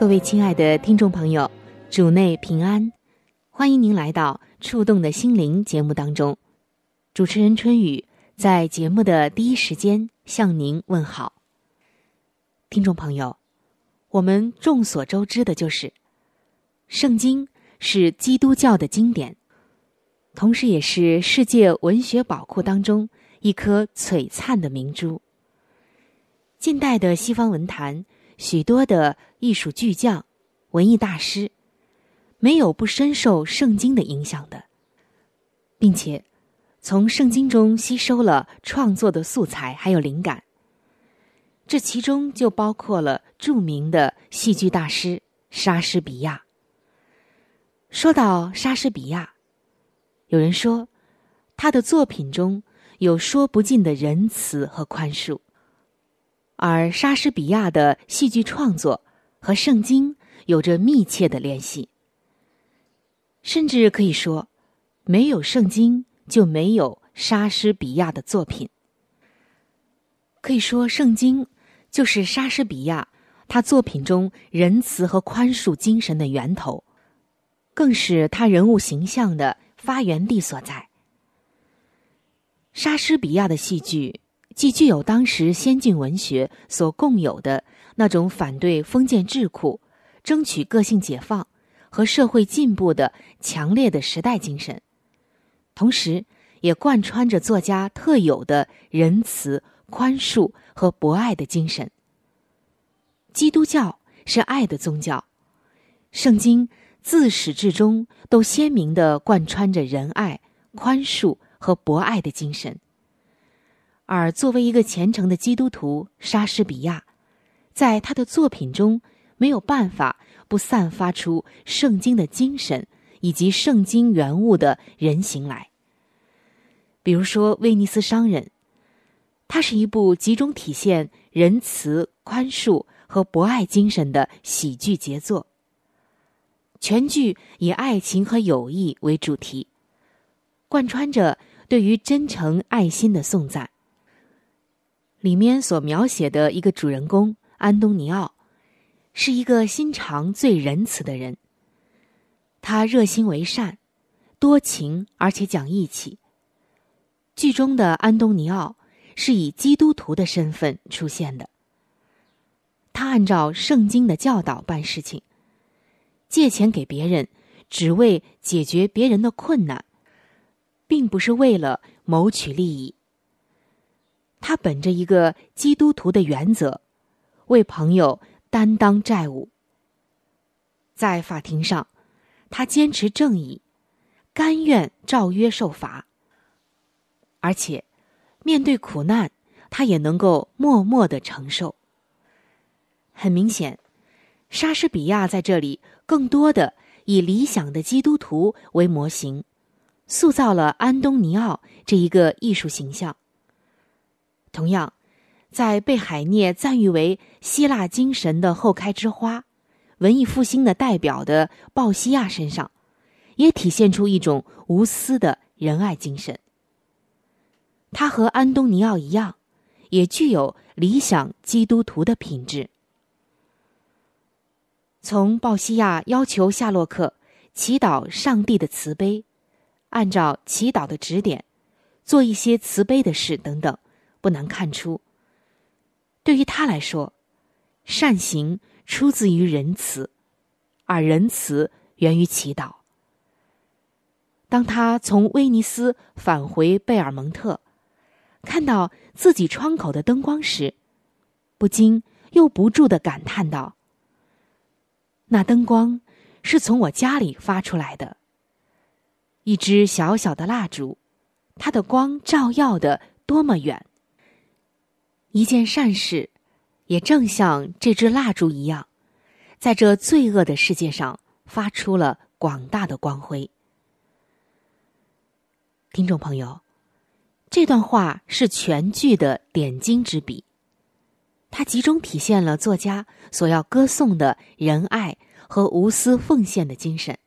各位亲爱的听众朋友，主内平安，欢迎您来到。触动的心灵节目当中，主持人春雨在节目的第一时间向您问好。听众朋友，我们众所周知的就是，圣经是基督教的经典，同时也是世界文学宝库当中一颗璀璨的明珠。近代的西方文坛，许多的艺术巨匠、文艺大师。没有不深受圣经的影响的，并且从圣经中吸收了创作的素材还有灵感。这其中就包括了著名的戏剧大师莎士比亚。说到莎士比亚，有人说他的作品中有说不尽的仁慈和宽恕，而莎士比亚的戏剧创作和圣经有着密切的联系。甚至可以说，没有圣经就没有莎士比亚的作品。可以说，圣经就是莎士比亚他作品中仁慈和宽恕精神的源头，更是他人物形象的发源地所在。莎士比亚的戏剧既具有当时先进文学所共有的那种反对封建桎梏、争取个性解放。和社会进步的强烈的时代精神，同时也贯穿着作家特有的仁慈、宽恕和博爱的精神。基督教是爱的宗教，圣经自始至终都鲜明的贯穿着仁爱、宽恕和博爱的精神。而作为一个虔诚的基督徒，莎士比亚在他的作品中没有办法。不散发出圣经的精神以及圣经原物的人形来。比如说《威尼斯商人》，它是一部集中体现仁慈、宽恕和博爱精神的喜剧杰作。全剧以爱情和友谊为主题，贯穿着对于真诚爱心的颂赞。里面所描写的一个主人公安东尼奥。是一个心肠最仁慈的人。他热心为善，多情而且讲义气。剧中的安东尼奥是以基督徒的身份出现的。他按照圣经的教导办事情，借钱给别人，只为解决别人的困难，并不是为了谋取利益。他本着一个基督徒的原则，为朋友。担当债务，在法庭上，他坚持正义，甘愿照约受罚，而且面对苦难，他也能够默默的承受。很明显，莎士比亚在这里更多的以理想的基督徒为模型，塑造了安东尼奥这一个艺术形象。同样。在被海涅赞誉为希腊精神的后开之花、文艺复兴的代表的鲍西亚身上，也体现出一种无私的仁爱精神。他和安东尼奥一样，也具有理想基督徒的品质。从鲍西亚要求夏洛克祈祷上帝的慈悲，按照祈祷的指点，做一些慈悲的事等等，不难看出。对于他来说，善行出自于仁慈，而仁慈源于祈祷。当他从威尼斯返回贝尔蒙特，看到自己窗口的灯光时，不禁又不住的感叹道：“那灯光是从我家里发出来的。一支小小的蜡烛，它的光照耀的多么远！一件善事，也正像这支蜡烛一样，在这罪恶的世界上发出了广大的光辉。”听众朋友，这段话是全剧的点睛之笔，它集中体现了作家所要歌颂的仁爱和无私奉献的精神。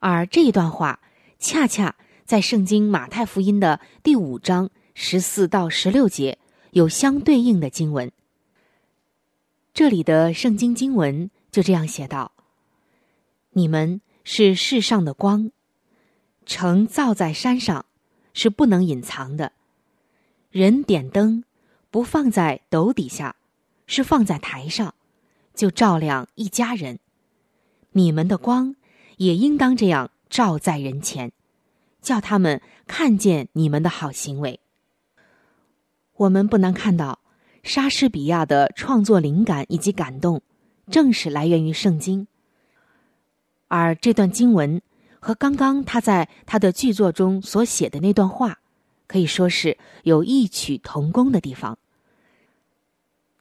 而这一段话，恰恰在圣经马太福音的第五章十四到十六节有相对应的经文。这里的圣经经文就这样写道：“你们是世上的光。”城造在山上，是不能隐藏的。人点灯，不放在斗底下，是放在台上，就照亮一家人。你们的光也应当这样照在人前，叫他们看见你们的好行为。我们不难看到，莎士比亚的创作灵感以及感动，正是来源于圣经。而这段经文。和刚刚他在他的剧作中所写的那段话，可以说是有异曲同工的地方。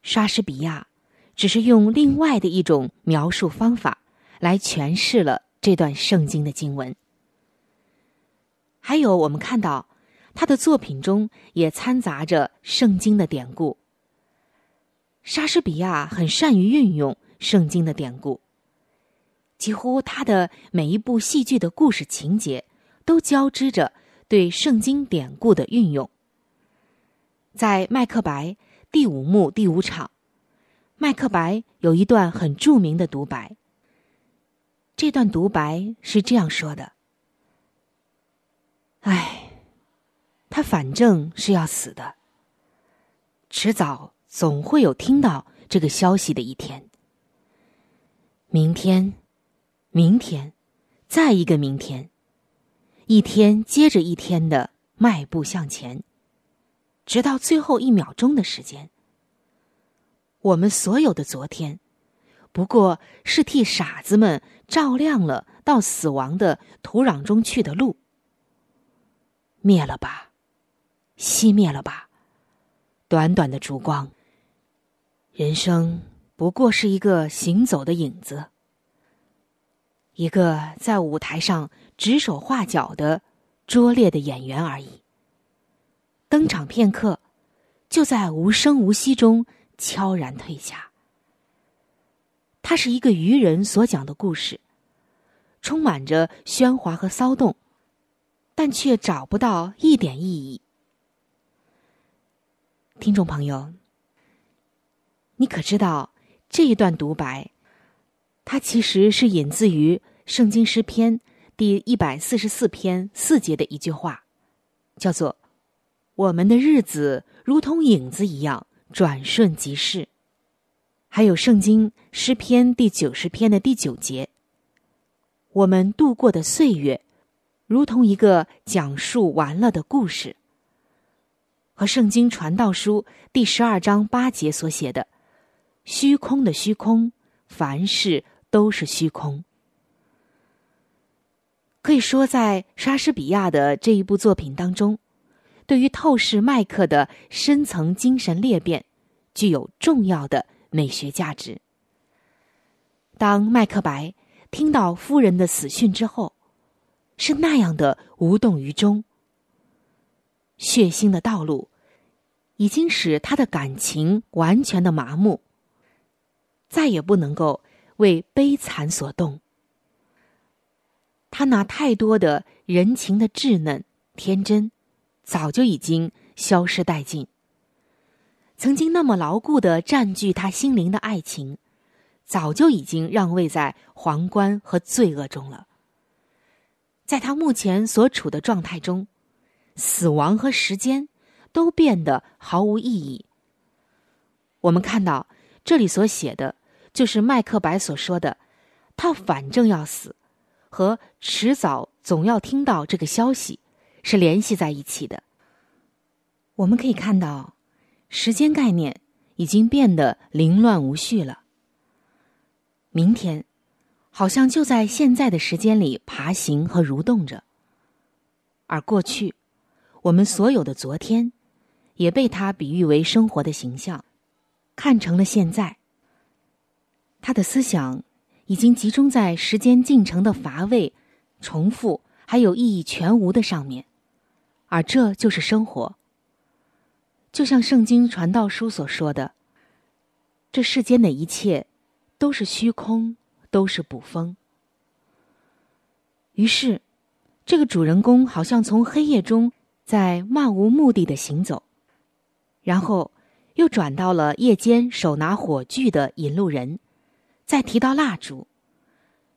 莎士比亚只是用另外的一种描述方法来诠释了这段圣经的经文。还有，我们看到他的作品中也掺杂着圣经的典故。莎士比亚很善于运用圣经的典故。几乎他的每一部戏剧的故事情节，都交织着对圣经典故的运用。在《麦克白》第五幕第五场，麦克白有一段很著名的独白。这段独白是这样说的：“唉，他反正是要死的，迟早总会有听到这个消息的一天。明天。”明天，再一个明天，一天接着一天的迈步向前，直到最后一秒钟的时间。我们所有的昨天，不过是替傻子们照亮了到死亡的土壤中去的路。灭了吧，熄灭了吧，短短的烛光。人生不过是一个行走的影子。一个在舞台上指手画脚的拙劣的演员而已。登场片刻，就在无声无息中悄然退下。他是一个愚人所讲的故事，充满着喧哗和骚动，但却找不到一点意义。听众朋友，你可知道这一段独白？它其实是引自于《圣经诗篇》第一百四十四篇四节的一句话，叫做“我们的日子如同影子一样转瞬即逝”。还有《圣经诗篇》第九十篇的第九节，“我们度过的岁月，如同一个讲述完了的故事”。和《圣经传道书》第十二章八节所写的“虚空的虚空，凡事”。都是虚空。可以说，在莎士比亚的这一部作品当中，对于透视麦克的深层精神裂变，具有重要的美学价值。当麦克白听到夫人的死讯之后，是那样的无动于衷。血腥的道路已经使他的感情完全的麻木，再也不能够。为悲惨所动，他那太多的人情的稚嫩、天真，早就已经消失殆尽。曾经那么牢固的占据他心灵的爱情，早就已经让位在皇冠和罪恶中了。在他目前所处的状态中，死亡和时间都变得毫无意义。我们看到。这里所写的就是麦克白所说的，他反正要死，和迟早总要听到这个消息是联系在一起的。我们可以看到，时间概念已经变得凌乱无序了。明天，好像就在现在的时间里爬行和蠕动着，而过去，我们所有的昨天，也被他比喻为生活的形象，看成了现在。他的思想已经集中在时间进程的乏味、重复还有意义全无的上面，而这就是生活。就像圣经传道书所说的，这世间的一切都是虚空，都是捕风。于是，这个主人公好像从黑夜中在漫无目的的行走，然后又转到了夜间手拿火炬的引路人，再提到蜡烛，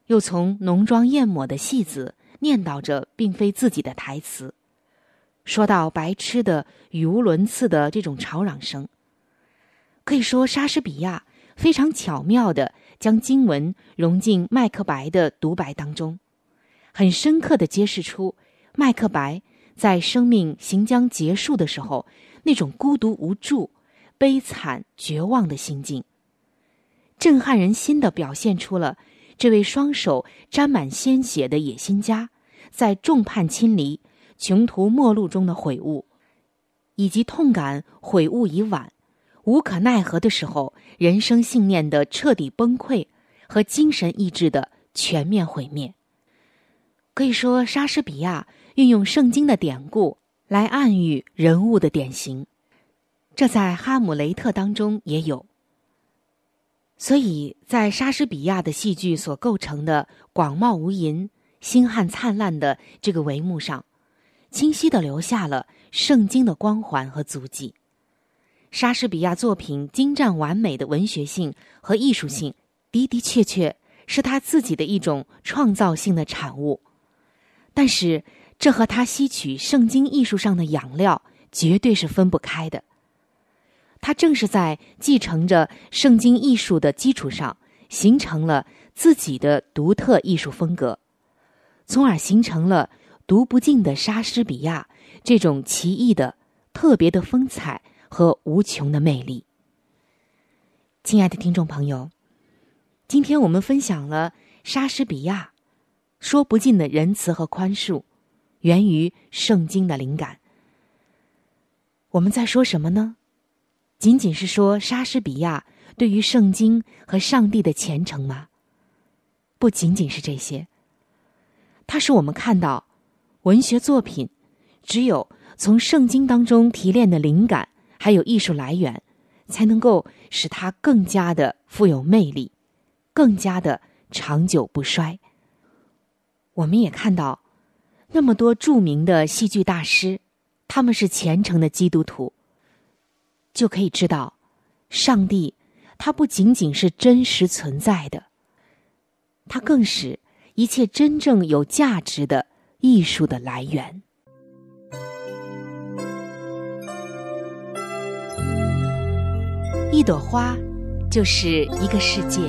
又从浓妆艳抹的戏子念叨着并非自己的台词。说到白痴的语无伦次的这种吵嚷声，可以说莎士比亚非常巧妙的将经文融进麦克白的独白当中，很深刻的揭示出麦克白在生命行将结束的时候那种孤独无助、悲惨绝望的心境，震撼人心的表现出了这位双手沾满鲜血的野心家在众叛亲离。穷途末路中的悔悟，以及痛感悔悟已晚、无可奈何的时候，人生信念的彻底崩溃和精神意志的全面毁灭。可以说，莎士比亚运用圣经的典故来暗喻人物的典型，这在《哈姆雷特》当中也有。所以在莎士比亚的戏剧所构成的广袤无垠、星汉灿烂的这个帷幕上。清晰的留下了圣经的光环和足迹。莎士比亚作品精湛完美的文学性和艺术性，的的确确是他自己的一种创造性的产物。但是，这和他吸取圣经艺术上的养料绝对是分不开的。他正是在继承着圣经艺术的基础上，形成了自己的独特艺术风格，从而形成了。读不尽的莎士比亚，这种奇异的、特别的风采和无穷的魅力。亲爱的听众朋友，今天我们分享了莎士比亚说不尽的仁慈和宽恕，源于圣经的灵感。我们在说什么呢？仅仅是说莎士比亚对于圣经和上帝的虔诚吗？不仅仅是这些，它使我们看到。文学作品，只有从圣经当中提炼的灵感，还有艺术来源，才能够使它更加的富有魅力，更加的长久不衰。我们也看到，那么多著名的戏剧大师，他们是虔诚的基督徒，就可以知道，上帝他不仅仅是真实存在的，他更是一切真正有价值的。艺术的来源，一朵花就是一个世界，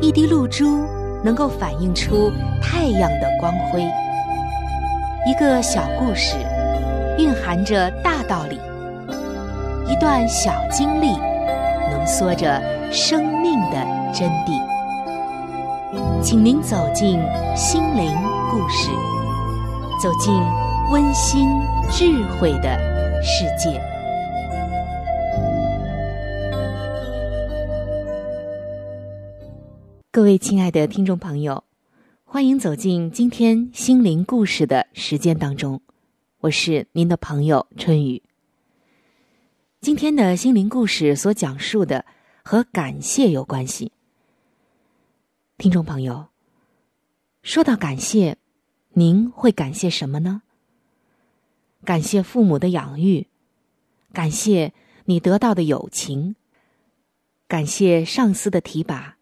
一滴露珠能够反映出太阳的光辉，一个小故事蕴含着大道理，一段小经历浓缩着生命的真谛。请您走进心灵。故事，走进温馨智慧的世界。各位亲爱的听众朋友，欢迎走进今天心灵故事的时间当中，我是您的朋友春雨。今天的心灵故事所讲述的和感谢有关系，听众朋友。说到感谢，您会感谢什么呢？感谢父母的养育，感谢你得到的友情，感谢上司的提拔，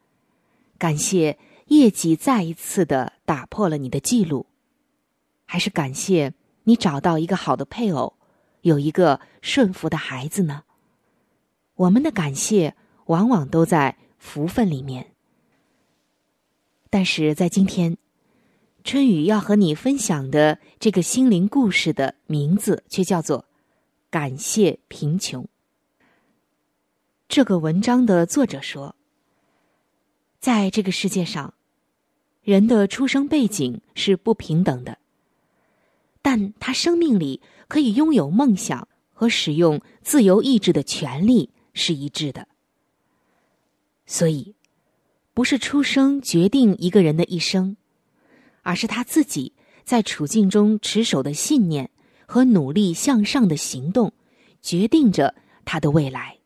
感谢业绩再一次的打破了你的记录，还是感谢你找到一个好的配偶，有一个顺服的孩子呢？我们的感谢往往都在福分里面。但是在今天，春雨要和你分享的这个心灵故事的名字却叫做“感谢贫穷”。这个文章的作者说，在这个世界上，人的出生背景是不平等的，但他生命里可以拥有梦想和使用自由意志的权利是一致的。所以，不是出生决定一个人的一生，而是他自己在处境中持守的信念和努力向上的行动，决定着他的未来。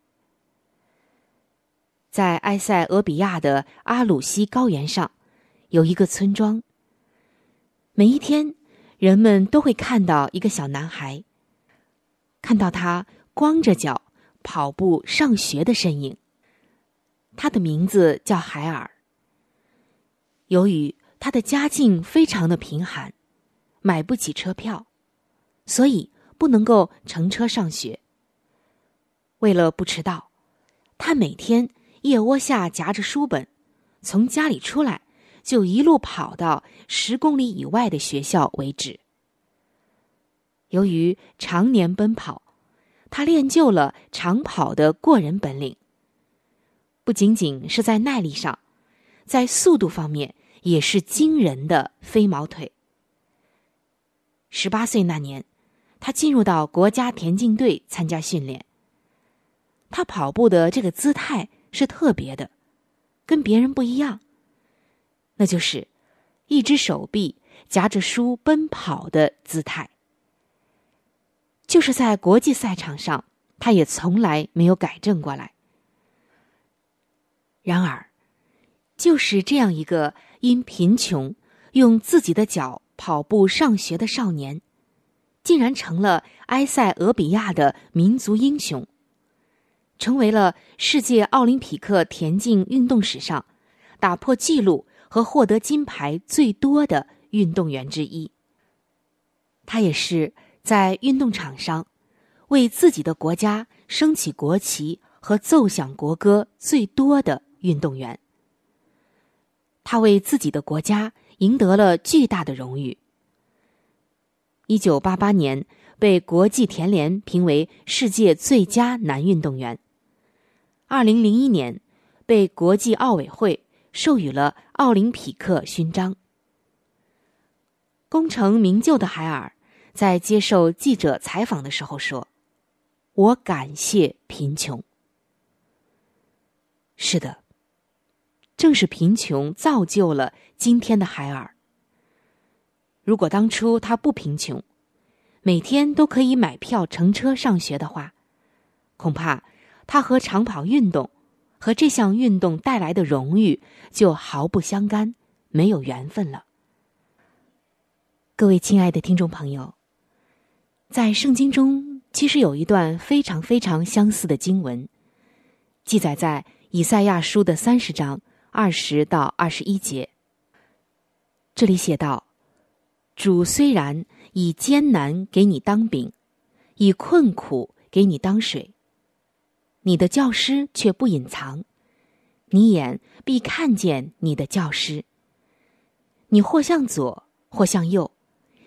在埃塞俄比亚的阿鲁西高原上，有一个村庄。每一天，人们都会看到一个小男孩，看到他光着脚跑步上学的身影。他的名字叫海尔。由于他的家境非常的贫寒，买不起车票，所以不能够乘车上学。为了不迟到，他每天。腋窝下夹着书本，从家里出来就一路跑到十公里以外的学校为止。由于常年奔跑，他练就了长跑的过人本领。不仅仅是在耐力上，在速度方面也是惊人的飞毛腿。十八岁那年，他进入到国家田径队参加训练。他跑步的这个姿态。是特别的，跟别人不一样。那就是一只手臂夹着书奔跑的姿态。就是在国际赛场上，他也从来没有改正过来。然而，就是这样一个因贫穷用自己的脚跑步上学的少年，竟然成了埃塞俄比亚的民族英雄。成为了世界奥林匹克田径运动史上打破纪录和获得金牌最多的运动员之一。他也是在运动场上为自己的国家升起国旗和奏响国歌最多的运动员。他为自己的国家赢得了巨大的荣誉。一九八八年被国际田联评为世界最佳男运动员。二零零一年，被国际奥委会授予了奥林匹克勋章。功成名就的海尔在接受记者采访的时候说：“我感谢贫穷。”是的，正是贫穷造就了今天的海尔。如果当初他不贫穷，每天都可以买票乘车上学的话，恐怕。他和长跑运动，和这项运动带来的荣誉就毫不相干，没有缘分了。各位亲爱的听众朋友，在圣经中其实有一段非常非常相似的经文，记载在以赛亚书的三十章二十到二十一节。这里写道：“主虽然以艰难给你当饼，以困苦给你当水。”你的教师却不隐藏，你眼必看见你的教师。你或向左，或向右，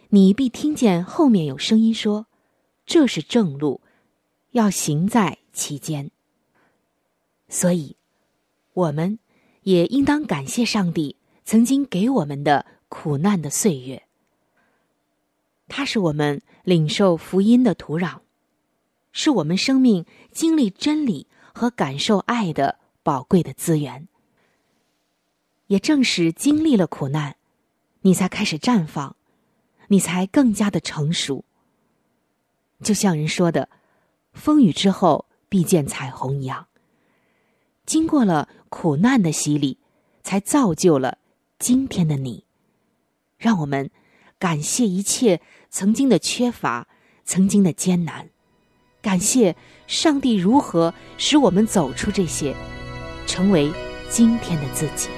你必听见后面有声音说：“这是正路，要行在其间。”所以，我们也应当感谢上帝曾经给我们的苦难的岁月，它是我们领受福音的土壤。是我们生命经历真理和感受爱的宝贵的资源。也正是经历了苦难，你才开始绽放，你才更加的成熟。就像人说的，“风雨之后必见彩虹”一样，经过了苦难的洗礼，才造就了今天的你。让我们感谢一切曾经的缺乏，曾经的艰难。感谢上帝如何使我们走出这些，成为今天的自己。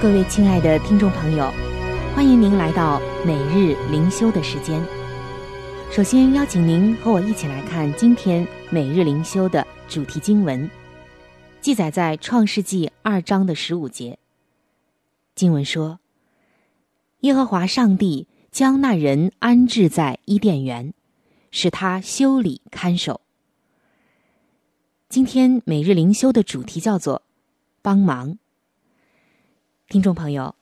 各位亲爱的听众朋友，欢迎您来到每日灵修的时间。首先邀请您和我一起来看今天每日灵修的主题经文，记载在创世纪二章的十五节。经文说：“耶和华上帝将那人安置在伊甸园，使他修理看守。”今天每日灵修的主题叫做“帮忙”。听众朋友，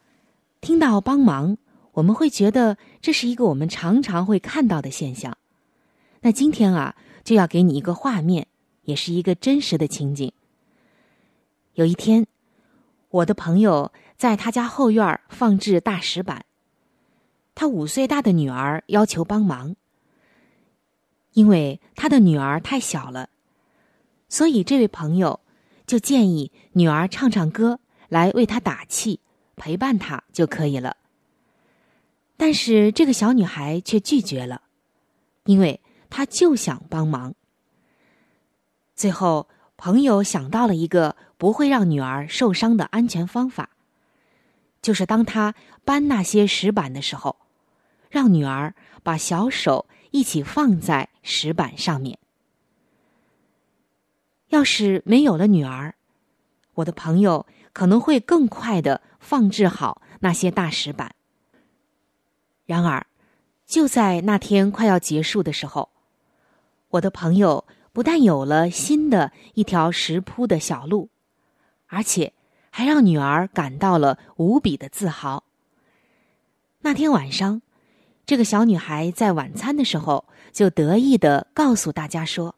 听到帮忙，我们会觉得这是一个我们常常会看到的现象。那今天啊，就要给你一个画面，也是一个真实的情景。有一天，我的朋友在他家后院放置大石板，他五岁大的女儿要求帮忙，因为他的女儿太小了，所以这位朋友就建议女儿唱唱歌。来为他打气，陪伴他就可以了。但是这个小女孩却拒绝了，因为她就想帮忙。最后，朋友想到了一个不会让女儿受伤的安全方法，就是当他搬那些石板的时候，让女儿把小手一起放在石板上面。要是没有了女儿，我的朋友。可能会更快的放置好那些大石板。然而，就在那天快要结束的时候，我的朋友不但有了新的一条石铺的小路，而且还让女儿感到了无比的自豪。那天晚上，这个小女孩在晚餐的时候就得意的告诉大家说：“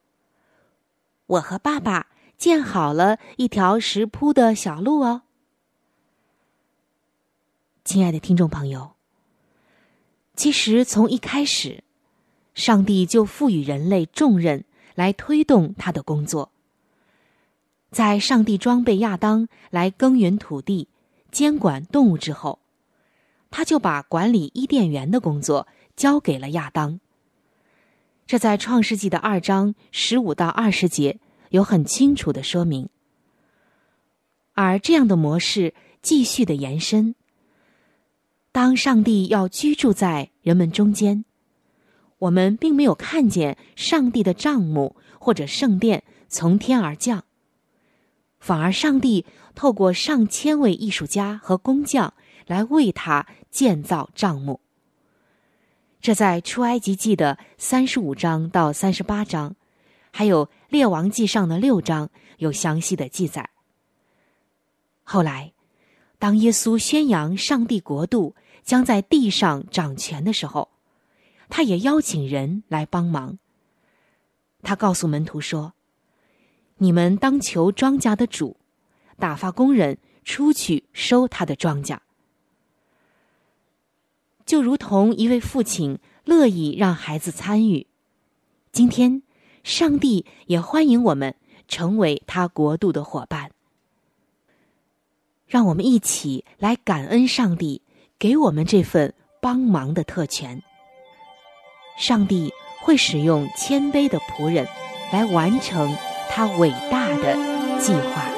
我和爸爸。”建好了一条石铺的小路哦，亲爱的听众朋友。其实从一开始，上帝就赋予人类重任来推动他的工作。在上帝装备亚当来耕耘土地、监管动物之后，他就把管理伊甸园的工作交给了亚当。这在创世纪的二章十五到二十节。有很清楚的说明，而这样的模式继续的延伸。当上帝要居住在人们中间，我们并没有看见上帝的帐幕或者圣殿从天而降，反而上帝透过上千位艺术家和工匠来为他建造帐幕。这在出埃及记的三十五章到三十八章。还有《列王记》上的六章有详细的记载。后来，当耶稣宣扬上帝国度将在地上掌权的时候，他也邀请人来帮忙。他告诉门徒说：“你们当求庄稼的主，打发工人出去收他的庄稼。”就如同一位父亲乐意让孩子参与。今天，上帝也欢迎我们成为他国度的伙伴。让我们一起来感恩上帝给我们这份帮忙的特权。上帝会使用谦卑的仆人来完成他伟大的计划。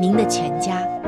您的全家。